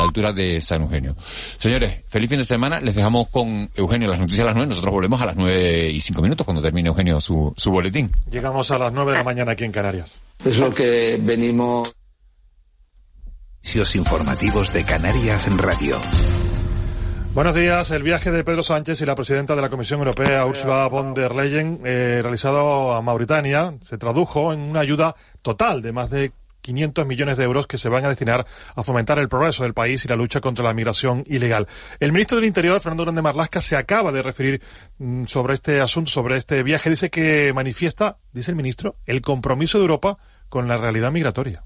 a la altura de San Eugenio. Señores, feliz fin de semana. Les dejamos con Eugenio las noticias a las nueve. Nosotros volvemos a las nueve y cinco minutos cuando termine Eugenio su, su boletín. Llegamos a las nueve de la mañana aquí en Canarias. Es lo que venimos. informativos de Canarias en Radio. Buenos días. El viaje de Pedro Sánchez y la presidenta de la Comisión Europea, Ursula von der Leyen, eh, realizado a Mauritania, se tradujo en una ayuda total de más de 500 millones de euros que se van a destinar a fomentar el progreso del país y la lucha contra la migración ilegal. El ministro del Interior, Fernando Grande Marlasca, se acaba de referir mm, sobre este asunto, sobre este viaje. Dice que manifiesta, dice el ministro, el compromiso de Europa con la realidad migratoria.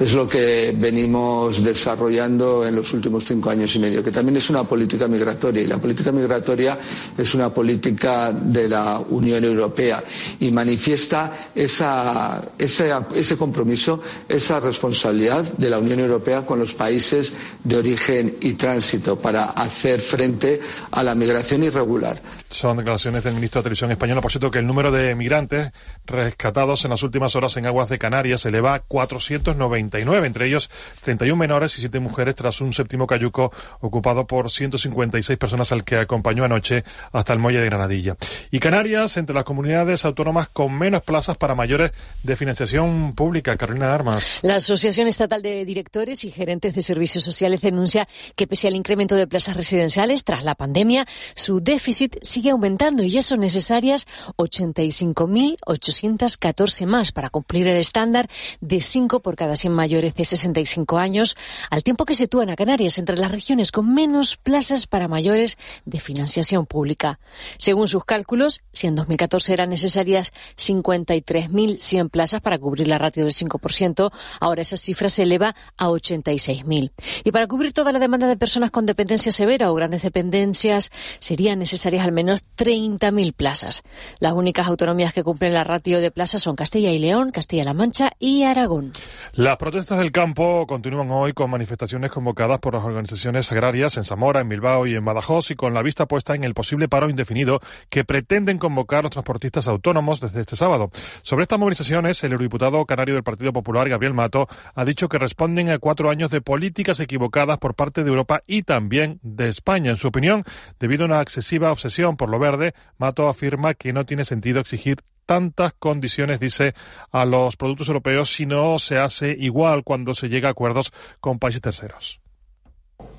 Es lo que venimos desarrollando en los últimos cinco años y medio, que también es una política migratoria. Y la política migratoria es una política de la Unión Europea y manifiesta ese compromiso, esa responsabilidad de la Unión Europea con los países de origen y tránsito para hacer frente a la migración irregular. Son declaraciones del ministro de Televisión Española. Por cierto, que el número de migrantes rescatados en las últimas horas en aguas de Canarias se eleva a 499, entre ellos 31 menores y 7 mujeres, tras un séptimo cayuco ocupado por 156 personas al que acompañó anoche hasta el muelle de Granadilla. Y Canarias, entre las comunidades autónomas con menos plazas para mayores de financiación pública. Carolina Armas. La Asociación Estatal de Directores y Gerentes de Servicios Sociales denuncia que pese al incremento de plazas residenciales tras la pandemia, su déficit sigue aumentando y ya son necesarias 85.814 más para cumplir el estándar de 5 por cada 100 mayores de 65 años, al tiempo que sitúan a Canarias entre las regiones con menos plazas para mayores de financiación pública. Según sus cálculos, si en 2014 eran necesarias 53.100 plazas para cubrir la ratio del 5%, ahora esa cifra se eleva a 86.000. Y para cubrir toda la demanda de personas con dependencia severa o grandes dependencias, serían necesarias al menos 30.000 plazas. Las únicas autonomías que cumplen la ratio de plazas son Castilla y León, Castilla-La Mancha y Aragón. Las protestas del campo continúan hoy con manifestaciones convocadas por las organizaciones agrarias en Zamora, en Bilbao y en Badajoz y con la vista puesta en el posible paro indefinido que pretenden convocar los transportistas autónomos desde este sábado. Sobre estas movilizaciones, el eurodiputado canario del Partido Popular, Gabriel Mato, ha dicho que responden a cuatro años de políticas equivocadas por parte de Europa y también de España. En su opinión, debido a una excesiva obsesión por lo verde, Mato afirma que no tiene sentido exigir tantas condiciones, dice, a los productos europeos si no se hace igual cuando se llega a acuerdos con países terceros.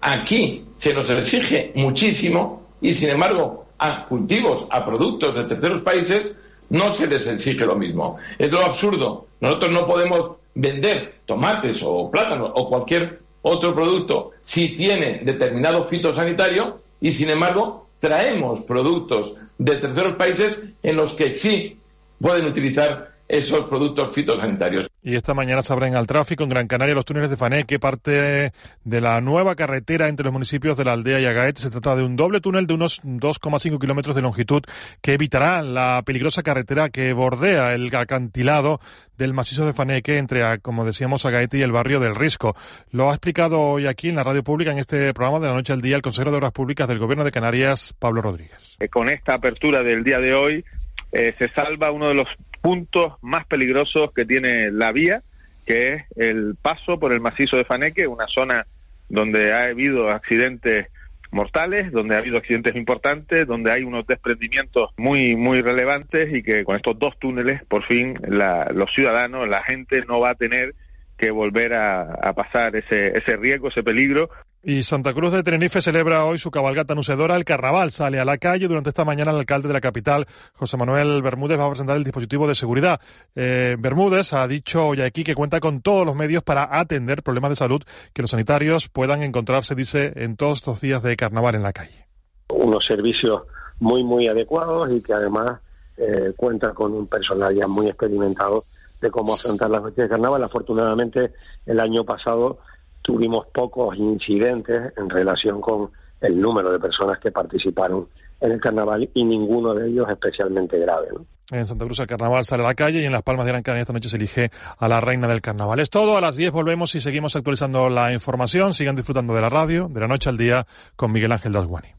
Aquí se nos exige muchísimo y, sin embargo, a cultivos, a productos de terceros países, no se les exige lo mismo. Es lo absurdo. Nosotros no podemos vender tomates o plátanos o cualquier otro producto si tiene determinado fitosanitario y, sin embargo, traemos productos de terceros países en los que sí pueden utilizar esos productos fitosanitarios. Y esta mañana se abren al tráfico en Gran Canaria los túneles de Faneque, parte de la nueva carretera entre los municipios de la aldea y Agaete. Se trata de un doble túnel de unos 2,5 kilómetros de longitud que evitará la peligrosa carretera que bordea el acantilado del macizo de Faneque entre, como decíamos, Agaete y el barrio del Risco. Lo ha explicado hoy aquí en la radio pública, en este programa de la noche al día, el consejero de Obras Públicas del Gobierno de Canarias, Pablo Rodríguez. Eh, con esta apertura del día de hoy, eh, se salva uno de los puntos más peligrosos que tiene la vía, que es el paso por el macizo de Faneque, una zona donde ha habido accidentes mortales, donde ha habido accidentes importantes, donde hay unos desprendimientos muy muy relevantes y que con estos dos túneles, por fin, los ciudadanos, la gente no va a tener que volver a, pasar ese, ese riesgo, ese peligro. Y Santa Cruz de Tenerife celebra hoy su cabalgata anunciadora. El carnaval sale a la calle. Durante esta mañana el alcalde de la capital, José Manuel Bermúdez, va a presentar el dispositivo de seguridad. Eh, Bermúdez ha dicho hoy aquí que cuenta con todos los medios para atender problemas de salud que los sanitarios puedan encontrarse, dice, en todos estos días de carnaval en la calle. Unos servicios muy, muy adecuados y que además eh, cuenta con un personal ya muy experimentado de cómo afrontar las noches de carnaval. Afortunadamente, el año pasado tuvimos pocos incidentes en relación con el número de personas que participaron en el carnaval y ninguno de ellos especialmente grave. En Santa Cruz el carnaval sale a la calle y en Las Palmas de Gran Canaria esta noche se elige a la reina del carnaval. Es todo, a las 10 volvemos y seguimos actualizando la información. Sigan disfrutando de la radio, de la noche al día, con Miguel Ángel Dasguani.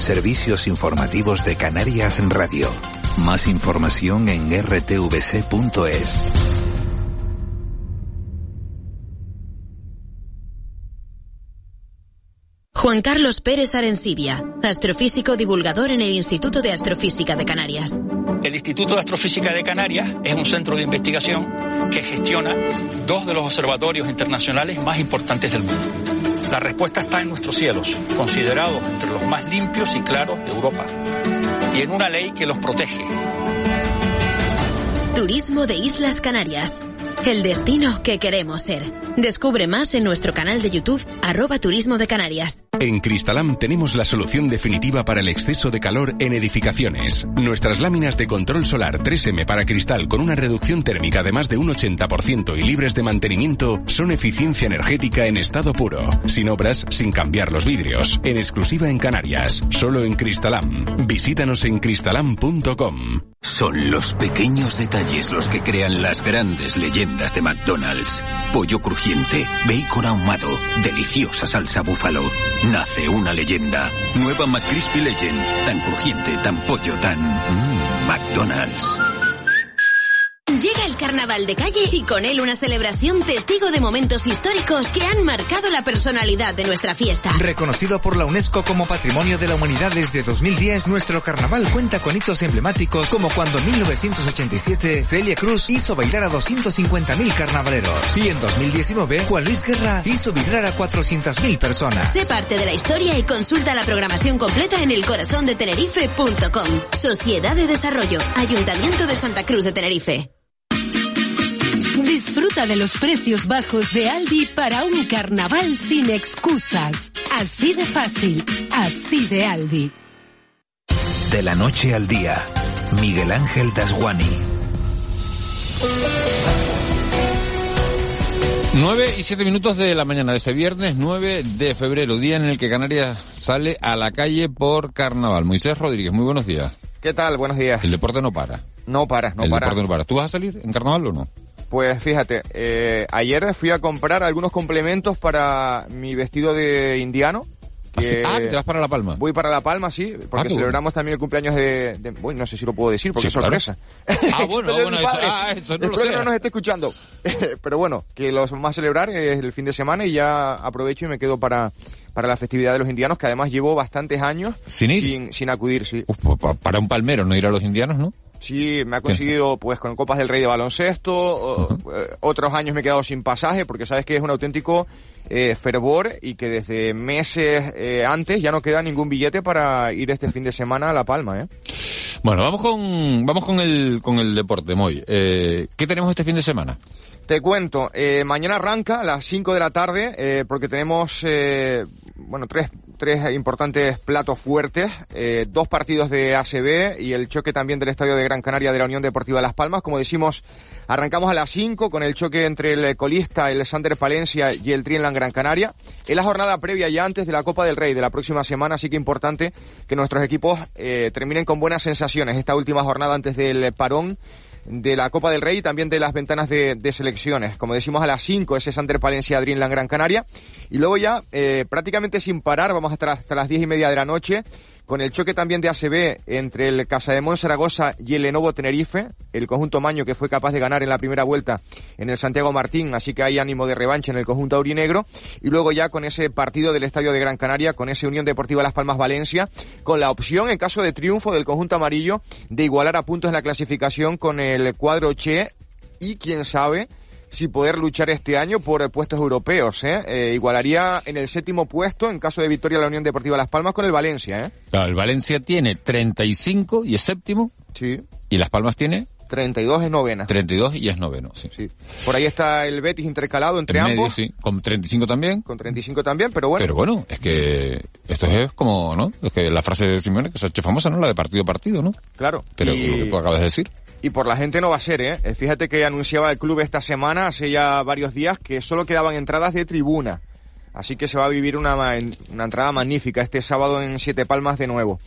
Servicios informativos de Canarias en Radio. Más información en rtvc.es. Juan Carlos Pérez Arencibia, astrofísico divulgador en el Instituto de Astrofísica de Canarias. El Instituto de Astrofísica de Canarias es un centro de investigación que gestiona dos de los observatorios internacionales más importantes del mundo. La respuesta está en nuestros cielos, considerados entre los más limpios y claros de Europa, y en una ley que los protege. Turismo de Islas Canarias. El destino que queremos ser. Descubre más en nuestro canal de YouTube, arroba Turismo de Canarias. En Cristalam tenemos la solución definitiva para el exceso de calor en edificaciones. Nuestras láminas de control solar 3M para cristal con una reducción térmica de más de un 80% y libres de mantenimiento son eficiencia energética en estado puro. Sin obras, sin cambiar los vidrios. En exclusiva en Canarias. Solo en Cristalam. Visítanos en cristalam.com. Son los pequeños detalles los que crean las grandes leyendas de McDonald's. Pollo crujiente, bacon ahumado, deliciosa salsa búfalo. Nace una leyenda. Nueva McCrispy Legend. Tan crujiente, tan pollo, tan... Mmm, McDonald's. Llega el carnaval de calle y con él una celebración testigo de momentos históricos que han marcado la personalidad de nuestra fiesta. Reconocido por la UNESCO como Patrimonio de la Humanidad desde 2010, nuestro carnaval cuenta con hitos emblemáticos como cuando en 1987 Celia Cruz hizo bailar a 250.000 carnavaleros y en 2019 Juan Luis Guerra hizo vibrar a 400.000 personas. Sé parte de la historia y consulta la programación completa en elcorazondetenerife.com. Sociedad de Desarrollo, Ayuntamiento de Santa Cruz de Tenerife. Disfruta de los precios bajos de Aldi para un carnaval sin excusas. Así de fácil, así de Aldi. De la noche al día, Miguel Ángel Dasguani. 9 y 7 minutos de la mañana de este viernes 9 de febrero, día en el que Canarias sale a la calle por carnaval. Moisés Rodríguez, muy buenos días. ¿Qué tal? Buenos días. El deporte no para. No para, no el para. deporte no para. ¿Tú vas a salir en carnaval o no? Pues fíjate, eh, ayer fui a comprar algunos complementos para mi vestido de indiano. ¿Ah? Ah, ¿te vas para La Palma? Voy para La Palma, sí, porque Ah, celebramos también el cumpleaños de... de- bueno, no sé si lo puedo decir porque Sí, es claro. sorpresa. Ah, bueno, bueno, eso, ah, eso no lo Espero que sé. no nos esté escuchando. Pero bueno, que los vamos a celebrar es el fin de semana y ya aprovecho y me quedo para, para la festividad de los indianos, que además llevo bastantes años ¿Sin ir? sin, sin acudir, sí. Uf, pa- pa- para un palmero no ir a los indianos, ¿no? Sí, me ha conseguido pues con Copas del Rey de baloncesto, eh, otros años me he quedado sin pasaje porque sabes que es un auténtico eh, fervor y que desde meses eh, antes ya no queda ningún billete para ir este fin de semana a La Palma, ¿eh? Bueno, vamos con vamos con el con el deporte, Moy. Eh, ¿Qué tenemos este fin de semana? Te cuento, mañana arranca a las 5 de la tarde porque tenemos, bueno, tres, tres importantes platos fuertes, eh, dos partidos de ACB y el choque también del Estadio de Gran Canaria de la Unión Deportiva Las Palmas. Como decimos, arrancamos a las 5 con el choque entre el colista, el Sander Palencia y el Trienland Gran Canaria. Es la jornada previa ya antes de la Copa del Rey de la próxima semana, así que importante que nuestros equipos eh, terminen con buenas sensaciones esta última jornada antes del parón de la Copa del Rey y también de las ventanas de, selecciones. Como decimos, a las 5 ese Sander Palencia Dreamland Gran Canaria. Y luego ya, eh, prácticamente sin parar, vamos a estar hasta las 10 y media de la noche con el choque también de ACB entre el Casa de Zaragoza y el Lenovo Tenerife, el conjunto Maño que fue capaz de ganar en la primera vuelta en el Santiago Martín, así que hay ánimo de revancha en el conjunto aurinegro, y luego ya con ese partido del Estadio de Gran Canaria, con ese Unión Deportiva Las Palmas Valencia, con la opción, en caso de triunfo del conjunto amarillo, de igualar a puntos en la clasificación con el cuadro Che, y quién sabe, si poder luchar este año por eh, puestos europeos. ¿eh? Eh, igualaría en el séptimo puesto en caso de victoria la Unión Deportiva Las Palmas con el Valencia. ¿eh? Claro, el Valencia tiene 35 y es séptimo. Sí. Y Las Palmas tiene 32 es novena. 32 y es noveno, sí. Sí. Por ahí está el Betis intercalado entre En medio, ambos. sí. Con 35 también. Con 35 también, pero bueno. Pero bueno, es que esto es como, ¿no? Es que la frase de Simeone que se ha hecho famosa, ¿no? La de partido a partido, ¿no? Claro. Pero Y- lo que tú acabas de decir. Y por la gente no va a ser, ¿eh? Eh, Fíjate que anunciaba el club esta semana, hace ya varios días, que solo quedaban entradas de tribuna. Así que se va a vivir una, una entrada magnífica este sábado en Siete Palmas de nuevo.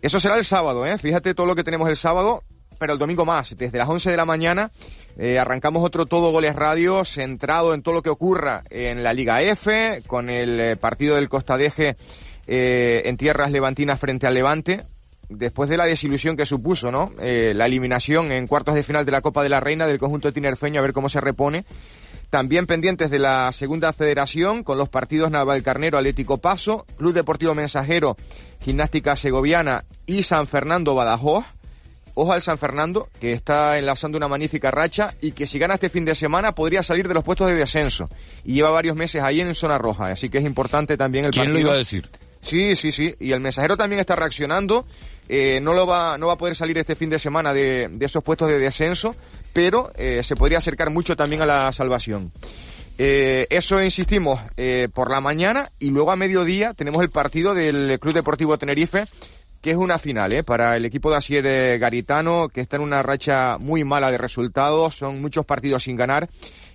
Eso será el sábado, ¿eh? Fíjate todo lo que tenemos el sábado, pero el domingo más. Desde las 11 de la mañana eh, arrancamos otro Todo Goles Radio centrado en todo lo que ocurra en la Liga F, con el eh, partido del Costa Deje eh, en tierras levantinas frente al Levante después de la desilusión que supuso, ¿no? Eh, la eliminación en cuartos de final de la Copa de la Reina del conjunto tinerfeño, a ver cómo se repone. También pendientes de la segunda federación con los partidos Navalcarnero, Atlético Paso, Club Deportivo Mensajero, Gimnástica Segoviana y San Fernando Badajoz. Ojo al San Fernando, que está enlazando una magnífica racha y que si gana este fin de semana podría salir de los puestos de descenso. Y lleva varios meses ahí en zona roja, así que es importante también el ¿Quién partido. lo iba a decir? Sí, sí, sí. Y el mensajero también está reaccionando. Eh, no lo va, no va a poder salir este fin de semana de, de esos puestos de descenso, pero eh, se podría acercar mucho también a la salvación. Eh, eso insistimos por la mañana y luego a mediodía tenemos el partido del Club Deportivo Tenerife que es una final ¿eh? para el equipo de Asier Garitano que está en una racha muy mala de resultados, son muchos partidos sin ganar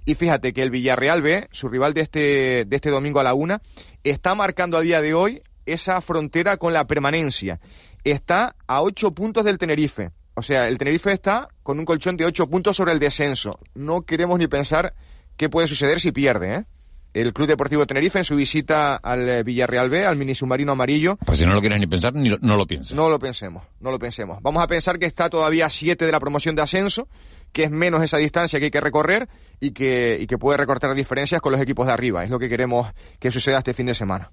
y fíjate que el Villarreal B, su rival de este, de este domingo a la una, está marcando a día de hoy esa frontera con la permanencia. Está a ocho puntos del Tenerife. O sea, el Tenerife está con un colchón de ocho puntos sobre el descenso. No queremos ni pensar qué puede suceder si pierde, ¿eh? El Club Deportivo Tenerife en su visita al eh, Villarreal B, al mini submarino amarillo. Pues si no lo quieres ni pensar, ni lo- no lo pienses. No lo pensemos, no lo pensemos. Vamos a pensar que está todavía a siete de la promoción de ascenso, que es menos esa distancia que hay que recorrer y que, y que puede recortar diferencias con los equipos de arriba. Es lo que queremos que suceda este fin de semana.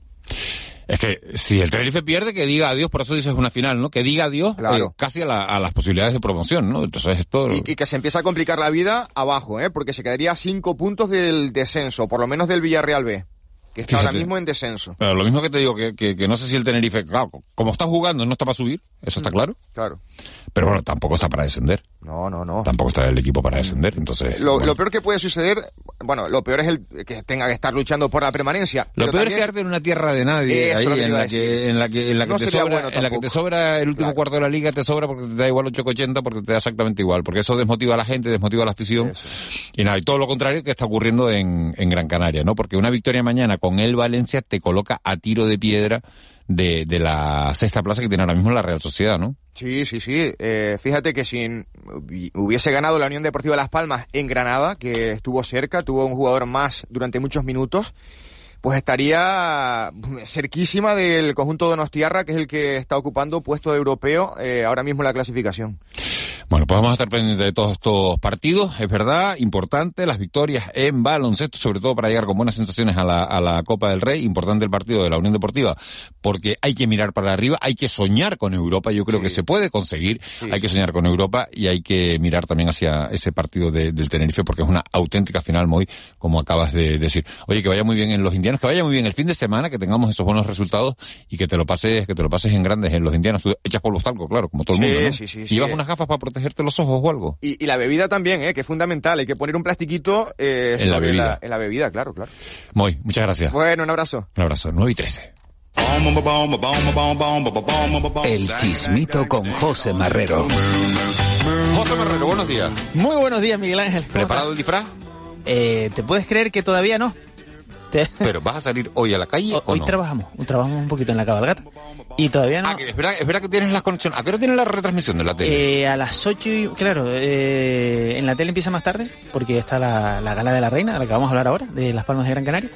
Es que si el Tenerife pierde, que diga adiós, por eso dices una final, ¿no? Que diga adiós Claro. eh, casi a, la- a las posibilidades de promoción, ¿no? Entonces esto... Y, y que se empieza a complicar la vida abajo, ¿eh? porque se quedaría a cinco puntos del descenso, por lo menos del Villarreal B, que está ahora mismo en descenso. Pero lo mismo que te digo, que, que, que no sé si el Tenerife, claro, como está jugando, no está para subir, eso está claro. Claro. Pero bueno, tampoco está para descender. No, no, no. Tampoco está el equipo para descender, entonces... Lo, bueno. lo peor que puede suceder, bueno, lo peor es el que tenga que estar luchando por la permanencia. Lo peor es quedarte en una tierra de nadie, ahí en la, que, en la que en la que No te sobra, bueno en la que te sobra el último cuarto de la liga, te sobra porque te da igual 8,80 porque te da exactamente igual, porque eso desmotiva a la gente, desmotiva a la afición. Y nada, y todo lo contrario que está ocurriendo en, en Gran Canaria, ¿no? Porque una victoria mañana con el Valencia te coloca a tiro de piedra de, de la sexta plaza que tiene ahora mismo la Real Sociedad, ¿no? Sí, sí, sí. Eh, fíjate que si hubi- hubiese ganado la Unión Deportiva Las Palmas en Granada, que estuvo cerca, tuvo un jugador más durante muchos minutos, pues estaría cerquísima del conjunto Donostiarra, que es el que está ocupando puesto europeo eh, ahora mismo en la clasificación. Bueno, pues vamos a estar pendientes de todos estos partidos, es verdad, importante, las victorias en baloncesto, sobre todo para llegar con buenas sensaciones a la, a la Copa del Rey, importante el partido de la Unión Deportiva, porque hay que mirar para arriba, hay que soñar con Europa, yo creo que se puede conseguir, hay que soñar con Europa y hay que mirar también hacia ese partido de- del Tenerife, porque es una auténtica final, muy como acabas de decir. Oye, que vaya muy bien en los indianos, que vaya muy bien el fin de semana, que tengamos esos buenos resultados y que te lo pases, que te lo pases en grandes en los indianos. Tú echas polvo talco, claro, como todo el Sí, mundo, ¿no? sí, sí, ¿Y sí. llevas unas gafas para protegerte los ojos o algo? Y, y la bebida también, eh, que es fundamental. Hay que poner un plastiquito eh, En la bebida. en la bebida, claro, claro. Muy, muchas gracias. Bueno, un abrazo. Un abrazo. 9 y 13. El Chismito con José Marrero. José Marrero, buenos días. Muy buenos días, Miguel Ángel. ¿Cómo ¿Preparado el disfraz? Eh, ¿Te puedes creer que todavía no? Te- Pero vas a salir hoy a la calle o Hoy no? trabajamos, trabajamos un poquito en la cabalgata. Y todavía no. Ah, que es verdad, es verdad que tienes las conexiones. ¿A qué hora tienes la retransmisión de la tele? Eh, a las 8 y... Claro, eh, en la tele empieza más tarde, porque está la, la gala de la reina, de la que vamos a hablar ahora, de Las Palmas de Gran Canaria.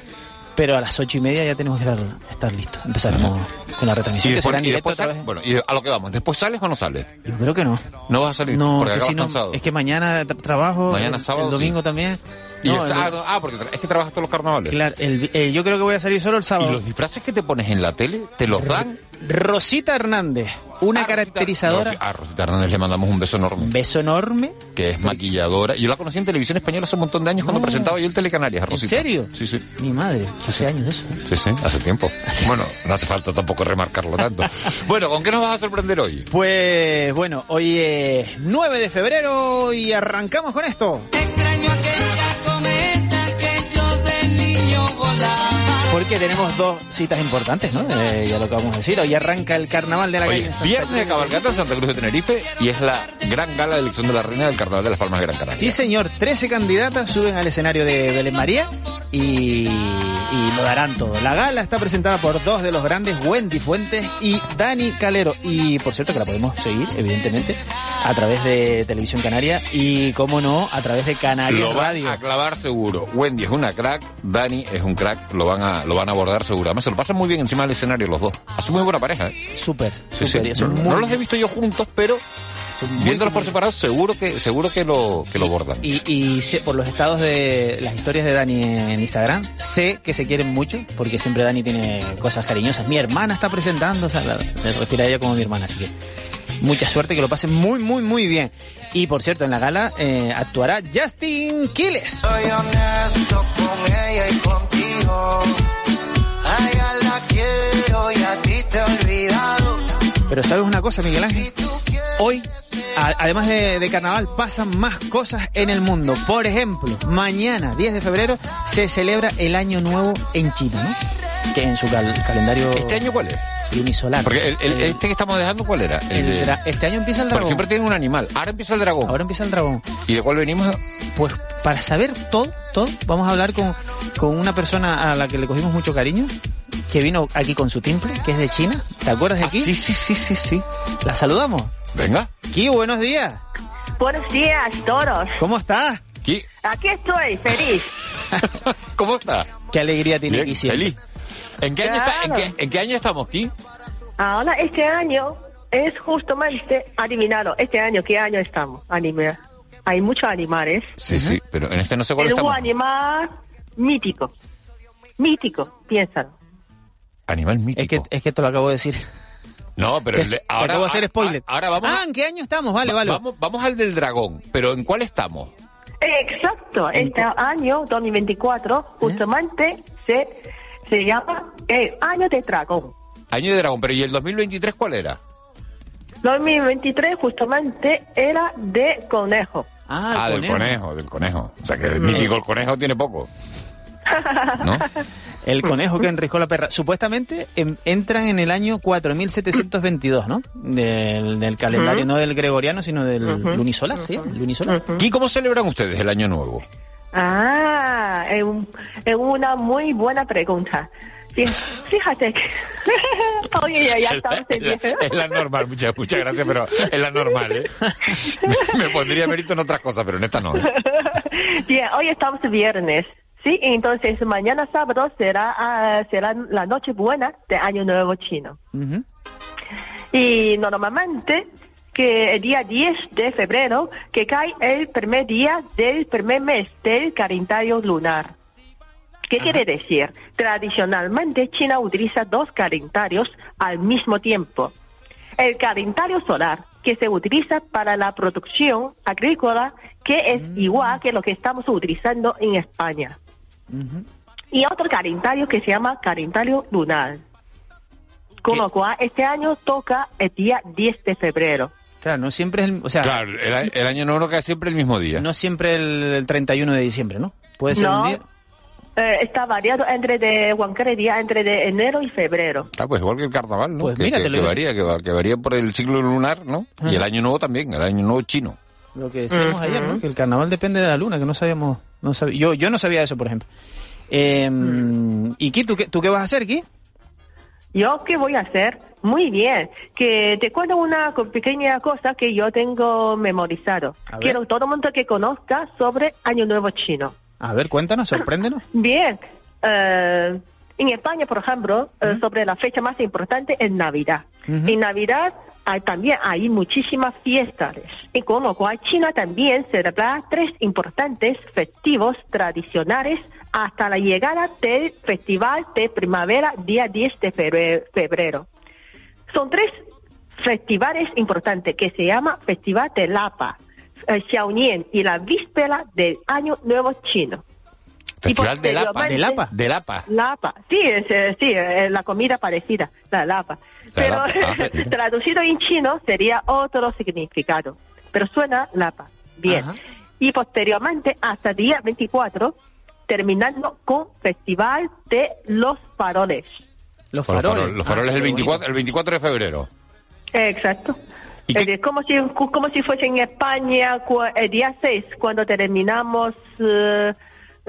Pero a las ocho y media ya tenemos que estar, estar listos. Empezaremos con la retransmisión, y que será después, en y directo después otra vez. bueno, y a lo que vamos, ¿después sales o no sales? Yo creo que no. No vas a salir No, porque que acabas si no, cansado. es que mañana tra- trabajo, Mañana el- sábado, el domingo sí. también. Y No, el- ah, no, ah, porque es que trabajas todos los carnavales. Claro, el- eh, yo creo que voy a salir solo el sábado. ¿Y los disfraces que te pones en la tele, te los dan? Rosita Hernández, una caracterizadora. Rosi- A Rosita Hernández le mandamos un beso enorme. Un beso enorme. Que es maquilladora. Yo la conocí en televisión española hace un montón de años cuando presentaba yo el Telecanarias, a ¿En Rosita. serio? Sí, sí. Mi madre, hace años de eso. Sí, sí, hace tiempo. Bueno, no hace falta tampoco remarcarlo tanto. bueno, ¿con qué nos vas a sorprender hoy? Pues bueno, hoy es 9 de febrero y arrancamos con esto. Extraño aquella Porque tenemos dos citas importantes, ¿no? Eh, ya lo que vamos a decir. Hoy arranca el carnaval de la Oye, calle. Santa viernes de cabalgata en Santa Cruz de Tenerife y es la gran gala de elección de la reina del Carnaval de las Palmas de Gran Canaria. Sí, señor. 13 candidatas suben al escenario de Belén María y, y lo darán todo. La gala está presentada por dos de los grandes, Wendy Fuentes y Dani Calero. Y por cierto que la podemos seguir, evidentemente, a través de Televisión Canaria y, como no, a través de Canarias Lo van Radio. a clavar seguro. Wendy es una crack, Dani es un crack, lo van a, lo van a abordar seguro. Además se lo pasan muy bien encima del escenario los dos. Hace muy buena pareja, ¿eh? Súper, Sí, sí. No, los he visto yo juntos, pero muy Viéndolos por separado, seguro que seguro que lo que lo bordan. Y, y por los estados de las historias de Dani en Instagram, sé que se quieren mucho, porque siempre Dani tiene cosas cariñosas. Mi hermana está presentando, o sea, la- se refiere a ella como mi hermana, así que mucha suerte, que lo pasen muy, muy, muy bien. Y por cierto, en la gala eh, actuará Justin Quiles. Soy honesto con ella y contigo. A ella la quiero y a ti te he olvidado. Pero ¿sabes una cosa, Miguel Ángel? Hoy, a- además de, de carnaval, pasan más cosas en el mundo. Por ejemplo, mañana, 10 de febrero, se celebra el Año Nuevo en China, ¿no? Que en su cal- calendario... ¿Este año cuál es? Lunisolar. Porque el, el- El- este que estamos dejando, ¿cuál era? este año empieza el Porque dragón. siempre tiene un animal. Ahora empieza el dragón. Ahora empieza el dragón. ¿Y de cuál venimos? Pues para saber todo, todo, vamos a hablar con, con una persona a la que le cogimos mucho cariño, que vino aquí con su timbre, que es de China. ¿Te acuerdas de aquí? sí, sí, sí, sí, sí. La saludamos. Venga. Ki, buenos días. Buenos días, toros. ¿Cómo estás? Ki, Aquí estoy, feliz. ¿cómo está? Qué alegría tiene Bien, Ki siempre. feliz. ¿En qué, año está- en, Claro. qué, en qué año estamos, Ki? Ahora, este año es justamente adivinado. Este año, ¿qué año estamos? Anime. Hay muchos animales. Sí, sí, pero en este no sé cuál Es un animal mítico. Mítico, piénsalo. Animal mítico. Es que, es que te lo acabo de decir. No, pero Te- el de- te ahora, acabo de hacer spoiler. a- ahora vamos, Ah, ¿en qué año estamos? Vale, va- vale. vamos, vamos al del dragón. Pero ¿en cuál estamos? Exacto. Este año, 2024, justamente se, se llama el año de dragón. Año de dragón. Pero ¿y el 2023 cuál era? 2023 justamente era de conejo. Ah, del conejo, del conejo. O sea que el mítico el conejo tiene poco. ¿No? El conejo que enrijó la perra. Supuestamente entran en el año 4722, ¿no? Del, del calendario, no del gregoriano, sino del Ujú. lunisolar, ¿sí? Lunisolar. ¿Y cómo celebran ustedes el año nuevo? Ah, es, un- es una muy buena pregunta. Fí- Fíjate que... Oye, ya, ya estamos en Es la, es la normal, muchas, muchas gracias, pero es la normal, ¿eh? Me, me pondría mérito en otras cosas, pero en esta no. ¿eh? Bien, hoy estamos viernes. Sí, entonces mañana sábado será, ah, será la noche buena de Año Nuevo Chino. Y normalmente que el día 10 de febrero, que cae el primer día del primer mes del calendario lunar. ¿Qué quiere decir? Tradicionalmente China utiliza dos calendarios al mismo tiempo. El calendario solar, que se utiliza para la producción agrícola, que es igual que lo que estamos utilizando en España. Y otro calendario que se llama calendario lunar. Con lo cual, este año toca el día 10 de febrero. Claro, no siempre es el, o sea, Claro, el, a- el año nuevo cae siempre el mismo día. no siempre el, el 31 de diciembre, ¿no? Puede ser No, un día. eh, está variado entre de cualquier día entre de enero y febrero. Ah, pues igual que el carnaval, ¿no? Pues que, mira, que- te lo que varía, que, que varía por el ciclo lunar, ¿no? Y el año nuevo también, el año nuevo chino. Lo que decíamos Ujú. ayer, ¿no? Que el carnaval depende de la luna, que no sabíamos, no sab- yo, yo no sabía eso, por ejemplo. Eh, ¿Y Ki, ¿tú qué, tú qué vas a hacer, Ki? ¿Yo qué voy a hacer? Muy bien. Que te cuento una pequeña cosa que yo tengo memorizado. Quiero todo el mundo que conozca sobre Año Nuevo Chino. A ver, cuéntanos, sorpréndenos. Bien. eh, en España, por ejemplo, eh, sobre la fecha más importante es Navidad. En Navidad hay- también hay muchísimas fiestas. Y con lo cual China también celebra tres importantes festivos tradicionales hasta la llegada del Festival de Primavera día 10 de febre- febrero. Son tres festivales importantes que se llama Festival de Lapa, eh, Xiaonian y la víspera del Año Nuevo Chino. Festival de Lapa. posteriormente- ¿De Lapa? De Lapa. Lapa, sí, es, eh, sí, eh, la comida parecida, la lapa. Pero lapa, ah, traducido en chino sería otro significado, pero suena lapa. Bien. Ajá. Y posteriormente, hasta día 24, terminando con Festival de los Faroles. Los faroles. los Ah, faroles sí, el, qué 24, el 24 de febrero. Exacto. ¿Y qué- Eh, como, si, como si fuese en España cu- el día 6, cuando terminamos eh,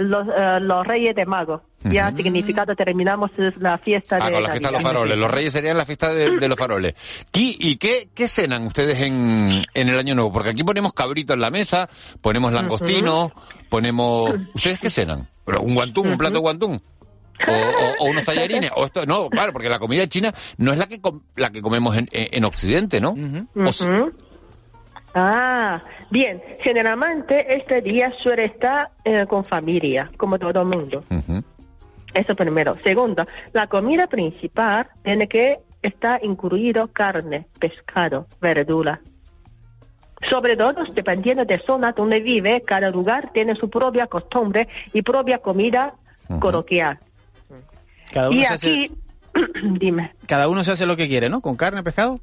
los, eh, los Reyes de Mago. Ya significado terminamos la fiesta Ah, de con la fiesta de los faroles. Los reyes serían la fiesta de, de los faroles. ¿Y, y qué, qué cenan ustedes en, en el año nuevo? Porque aquí ponemos cabrito en la mesa, ponemos langostino, ponemos... ¿Ustedes qué cenan? ¿Un guantún, un plato de guantún? O, o- o unos tallarines, o esto, no, claro, porque la comida china no es la que com- la que comemos en, en- en Occidente, ¿no? O. Ah, bien. Generalmente este día suele estar eh, con familia, como todo el mundo. Eso primero. Segundo, la comida principal tiene que estar incluido carne, pescado, verdura. Sobre todo, dependiendo de zona donde vive, cada lugar tiene su propia costumbre y propia comida coloquial. Cada uno, Y se hace, aquí, dime. cada uno se hace lo que quiere, ¿no? Con carne, pescado.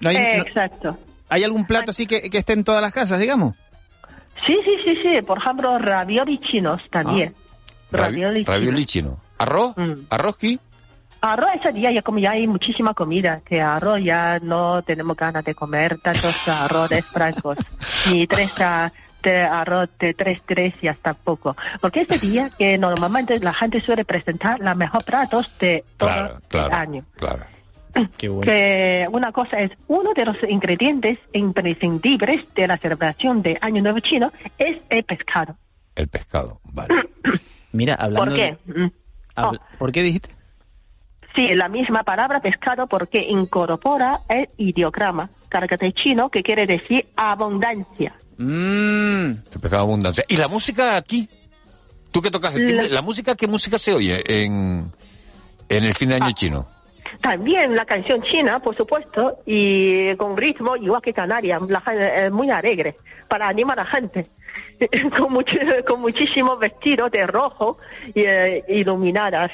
¿No hay, no- Exacto. ¿Hay algún plato así que, que esté en todas las casas, digamos? Sí, sí, sí, sí. Por ejemplo, ravioli chinos también. Ravi- Ravioli chino. ¿Arroz? Mm. ¿Arroz aquí? Arroz ese día ya como ya hay muchísima comida, que arroz ya no tenemos ganas de comer tantos arroces francos, ni tres a- de arroz de tres tres y hasta poco. Porque ese día que normalmente la gente suele presentar los mejores platos de todo Claro, claro. el año. Claro. Que una cosa es, uno de los ingredientes imprescindibles de la celebración de Año Nuevo Chino es el pescado. El pescado, vale. Mira, hablando ¿Por qué? de- Mm. habla- ¿Por qué dijiste? Sí, la misma palabra pescado porque incorpora el ideograma carácter chino que quiere decir abundancia. Mm. El pescado abundancia. ¿Y la música aquí? ¿Tú que tocas el timbre? La- ¿La música qué música se oye en, en el fin de año Ah. chino? También la canción china, por supuesto, y con ritmo igual que Canarias, la gente es muy alegre, para animar a la gente, con, mucho- con muchísimos vestidos de rojo y, eh, iluminadas.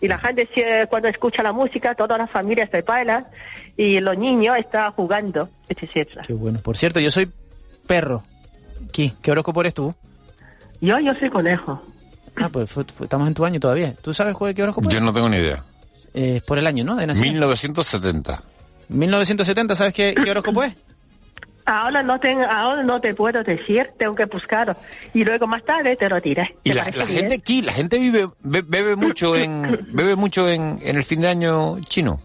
Y la gente cuando escucha la música, todas las familias se bailan y los niños están jugando, etc. Qué bueno. Por cierto, yo soy perro. ¿Qué, ¿Qué horóscopo eres tú? Yo, yo soy conejo. Ah, pues estamos en tu año todavía. ¿Tú sabes cuál- qué horóscopo Yo no tengo ni idea. Eh, por el año, ¿no? De nacimiento. 1970. 1970, ¿sabes qué, qué horóscopo es? Ahora no, te, ahora no te puedo decir, tengo que buscarlo. Y luego más tarde te lo diré. Y ¿Te la, la gente aquí, la gente vive, be- bebe mucho en, bebe mucho en, en el fin de año chino.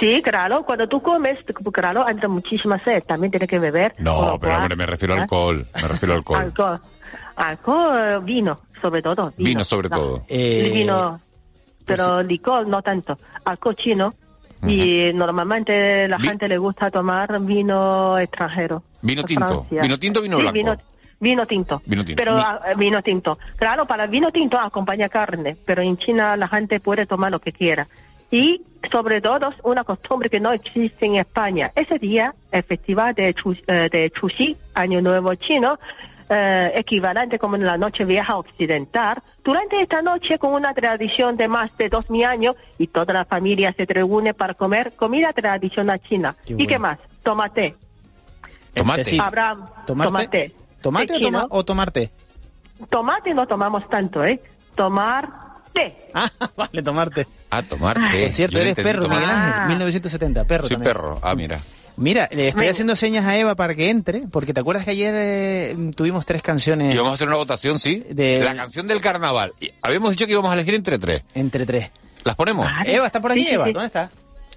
Sí, claro, cuando tú comes, claro, entra muchísima sed, también tienes que beber. No, pero hombre, me refiero al ¿Ah? alcohol, me refiero al alcohol. Alcohol. Alcohol, vino, sobre todo. Vino sobre No, todo. el vino, pero licor no tanto. Alcohol chino. Y normalmente la Vi- gente le gusta tomar vino extranjero. Vino tinto. Vino tinto vino Sí, blanco. Vino, vino tinto. Vino tinto. Pero eh, vino tinto. Claro, para el vino tinto acompaña carne, pero en China la gente puede tomar lo que quiera. Y sobre todo una costumbre que no existe en España. Ese día, el festival de, Chu, eh, de Chuxi, Año Nuevo Chino, eh, equivalente como en la noche vieja occidental, durante esta noche con una tradición de más de dos mil años y toda la familia se reúne para comer comida tradicional china. Qué ¿Y bueno. qué más? Tomate. Tomate. Sí. Habrá tomate. ¿Tomate o, toma- o tomarte? Tomate no tomamos tanto, ¿eh? Tomar té. Ah, vale, tomarte. A tomarte. Por cierto, Yo eres perro. Miguel Ángel. Ah. 1970, perro Soy también. perro. Ah, mira. Mira, le estoy haciendo señas a Eva para que entre, porque te acuerdas que ayer eh, tuvimos tres canciones Y vamos a hacer una votación, ¿sí? De- La canción del carnaval. Y habíamos dicho que íbamos a elegir entre tres. entre tres. ¿Las ponemos? Vale. Eva, ¿está por aquí, Sí, sí, Eva? sí. ¿Dónde está?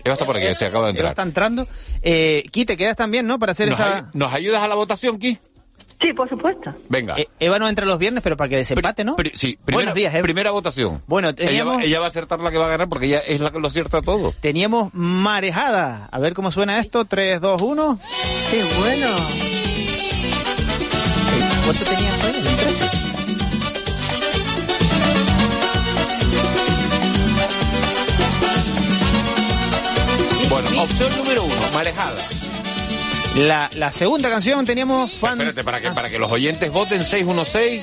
Eva está por aquí, se acaba de Eva entrar. está entrando. Eh, Ki, te quedas también, ¿no? Para hacer ¿Nos, esa... ay- ¿Nos ayudas a la votación, Ki? Sí, por supuesto. Venga. Eh, Eva no entra los viernes, pero para que desempate, ¿no? Pri- sí, primera, Buenos días, Eva. primera votación. Bueno, Ella va, ella va a acertar la que va a ganar porque ella es la que lo acierta todo. teníamos marejada. A ver cómo suena esto. 3, 2, 1. Qué bueno. ¿Cuánto 13? Bueno, opción número uno, marejada. La, la segunda canción teníamos fan... Espérate, para que, para que los oyentes voten 616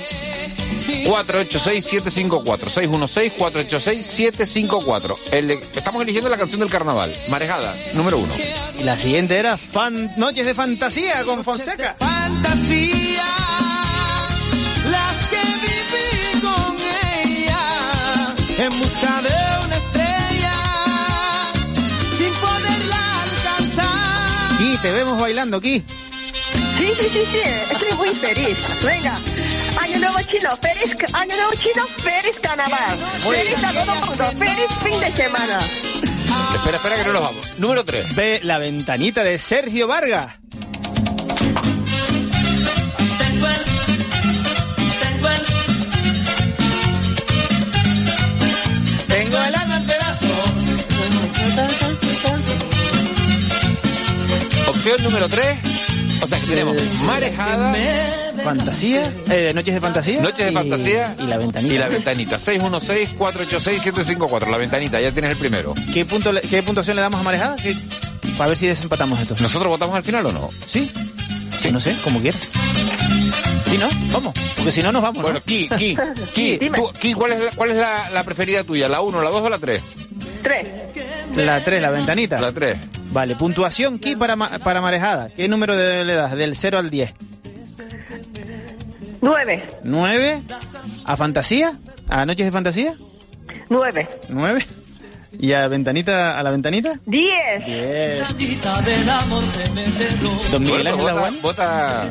616-754. El, estamos eligiendo la canción del carnaval. Marejada, número uno. Y la siguiente era fan... Noches de Fantasía con Fonseca. fantasía, las que viví con ella, en busca Y te vemos bailando aquí. Sí, sí, sí, sí. Estoy muy feliz. Venga. Año Nuevo Chino, feliz, Año Nuevo Chino, feliz carnaval. feliz a todo el mundo, feliz fin de semana. Espera, espera que no nos vamos. Número tres. Ve la ventanita de Sergio Vargas. Opción número tres. O O sea que tenemos marejada, Fantasía, eh, Noches de Fantasía. noches de y- fantasía Y la ventanita. Y la ventanita. 616-486-754. La ventanita, ya tienes el primero. ¿Qué, punto le- ¿Qué puntuación le damos a Marejada? ¿Qué- Para ver si desempatamos esto. ¿Nosotros votamos al final o no? Sí. Sí, no sé, como quieras. Sí, ¿no? Vamos. Porque si no, nos vamos. Bueno, Ki, Ki, Ki, tú, Ki, ¿cuál es, la, cuál es la, la preferida tuya? ¿La 1, la 2 o la 3? Tres. La 3, la ventanita. La 3. Vale, puntuación Ki para, ma- para Marejada. ¿Qué número de, le das? Del 0 al 10. Nueve. 9. ¿A Fantasía? ¿A Noches de Fantasía? Nueve. 9. ¿Y a Ventanita? ¿A la Ventanita? Diez. 10. Don Miguel Bueno, Ángel vota, Aguán. vota-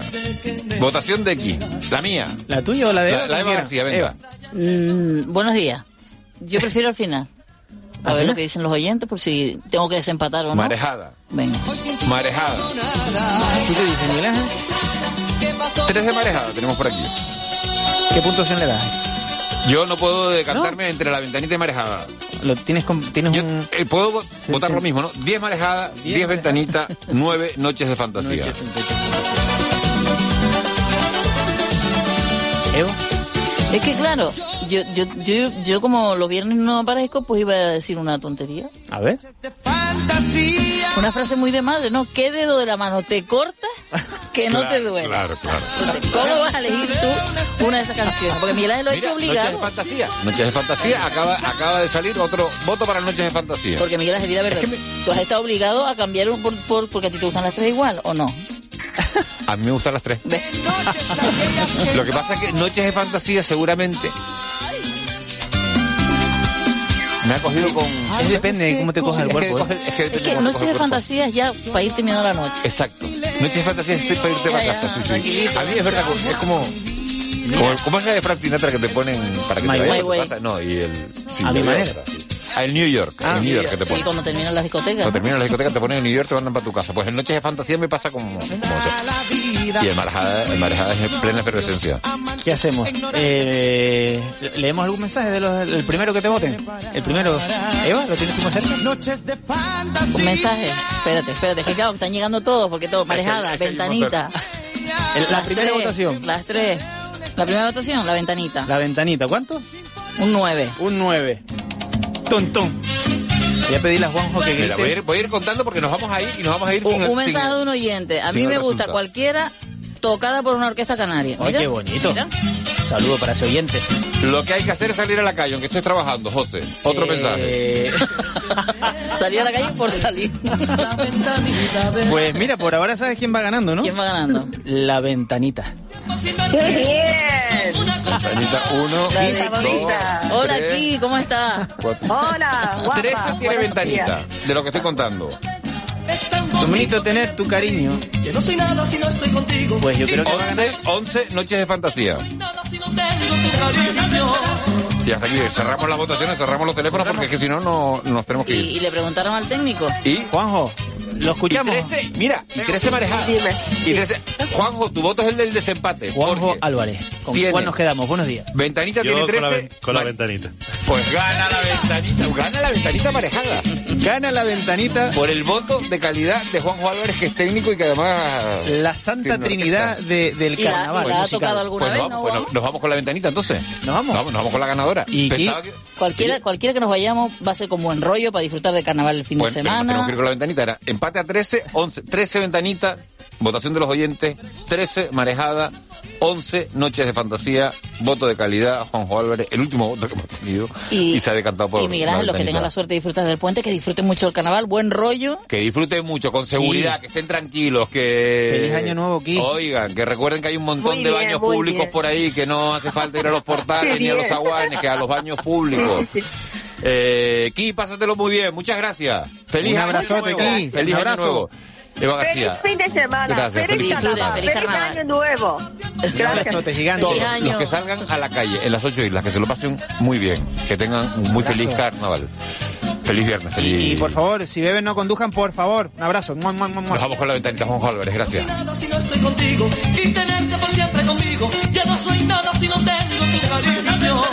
votación de Ki. La mía. ¿La tuya o la de La, Eva? la Eva García, venga. Eva. Mm, buenos días. Yo prefiero al final. A ¿Al ver lo que dicen los oyentes por si tengo que desempatar o no. Marejada. Venga. Marejada. ¿Tú qué dices, Miguel Ángel? Tres de marejada tenemos por aquí. ¿Qué puntuación le das? Yo no puedo decantarme entre la ventanita y marejada. Lo tienes, con- tienes un... Eh, puedo vo- votar lo mismo, ¿no? 10 marejada, 10 ventanita, 9 noches de fantasía. Eva. Es que claro, yo, yo, yo, yo como los viernes no aparezco, pues iba a decir una tontería. A ver. Una frase muy de madre, ¿no? ¿Qué dedo de la mano te cortas que no te duele? Claro, claro. Entonces, ¿cómo vas a elegir tú una de esas canciones? Porque Miguel Ángel lo ha hecho Mira, Noches de obligado. fantasía. Noches de fantasía, acaba, acaba de salir otro voto para Noches de fantasía. Porque Miguel Ángel, la verdad, tú has estado obligado a cambiar un por, por- porque a ti te gustan las tres igual, ¿o no? A mí me gustan las tres. Lo que pasa es que Noches de fantasía seguramente me ha cogido con... Es depende de cómo te coja el cuerpo. Es que, Es que Noche de Fantasía es ya para ir terminando la noche. Exacto. Noches de fantasía es para irte para casa. sí, sí. A mí es verdad, es como... Como, ¿Cómo es la de Frank Sinatra que te ponen para que My te vayas a casa? No, y el... sí, A mi manera. sí. Ah, el New York. Ah, el New York que te Sí, ponen. cuando terminan las discotecas. Cuando terminan la discoteca te ponen en New York te mandan para tu casa. Pues en Noches de Fantasía me pasa como, como eso. Y el marejada, el marejada es en plena efervescencia. ¿Qué hacemos? Eh, ¿Leemos algún mensaje de los, el primero que te voten? ¿El primero? ¿Eva? ¿Lo tienes tú más cerca? Un mensaje. Espérate, espérate, que claro, están llegando todos, porque todo, marejada, es que ventanita. El- la Las primera tres, votación. Las tres. La primera votación, la ventanita. La ventanita, ¿cuánto? Un 9. Un 9. Tum, tum. Voy a pedirle a Juanjo que Mira, voy a, ir, voy a ir contando porque nos vamos a ir y nos vamos a ir Un, sin, un sin- mensaje de un oyente. A mí me gusta resultado. cualquiera tocada por una orquesta canaria. Ay, Mira, qué bonito. mira. Saludo para ese oyente. Lo que hay que hacer es salir a la calle, aunque estoy trabajando, José. Otro mensaje. Eh, Salir a la calle por salir. Pues mira, por ahora sabes quién va ganando, ¿no? ¿Quién va ganando? La ventanita. ¡Qué bien! Anita, uno, La de dos, aquí. Hola, tres, aquí, ¿cómo estás? cuatro. Hola, guapa. Trece tiene Buenos ventanita, días. de lo que estoy contando. Dominito, tener tu cariño. Que no soy nada si no estoy contigo. Pues yo creo que va a ganar. 11, 11 noches de fantasía. Cariño. Y hasta aquí cerramos las votaciones, cerramos los teléfonos porque es que si no, no nos tenemos que Y, ir. y le preguntaron al técnico. Y Juanjo, lo escuchamos. Y 13, mira, y 13 marejadas. Dime. Y 13. Juanjo, tu voto es el del desempate. Juanjo Álvarez. ¿Con tiene- cuál nos quedamos? Buenos días. Ventanita Yo tiene con la, 13. ven- con la Ma- ventanita. Pues gana la ventanita, gana la ventanita marejada. Gana la ventanita Por el voto de calidad de Juanjo Álvarez, que es técnico y que además. la Santa Trinidad de- del ¿Y la, carnaval. y la ha tocado alguna Pues, vez? nos ¿No, vamos, pues Juan? nos- vamos con la ventanita entonces. ¿Nos vamos? Nos vamos, nos vamos con la ganadora. ¿Y que- Cualquiera, cualquiera que nos vayamos va a ser como buen rollo para disfrutar del carnaval el fin Bueno, de pero tenemos semana. que ir con la ventanita. Era empate a 13, 11, 13 ventanita, votación de los oyentes, 13 marejada, 11 noches de fantasía, voto de calidad, Juanjo Álvarez, el último voto que hemos tenido. Y, se ha decantado por y Miguel Ángel, los que tengan la suerte de disfrutar del puente, que disfruten mucho el carnaval, buen rollo. Que disfruten mucho, con seguridad, que estén tranquilos, que... Feliz año nuevo, Ki. Oigan, que recuerden que hay un montón Muy de bien, baños públicos bien. por ahí, que no hace falta ir a los portales ni a los aguanes, que a los baños públicos. Eh, Ki, pásatelo muy bien, muchas gracias. Feliz Un año abrazote, nuevo. Ki. Feliz Un año abrazo. nuevo. Eva Feliz García. fin de semana. Gracias, feliz, feliz carnaval. feliz Feliz, carnaval. año nuevo. Un Gracias. abrazote gigante. Todos Feliz los que salgan a la calle en las ocho islas, que se lo pasen muy bien, que tengan un muy feliz carnaval. Feliz viernes, Y, feliz... por favor, si beben no conduzcan, por favor. Un abrazo. Mua, mua, mua. Nos vamos con la ventanita, Juan Álvarez, gracias. Nada si no estoy contigo. Y tenerte por siempre conmigo. Ya no soy nada si no tengo tu cariño.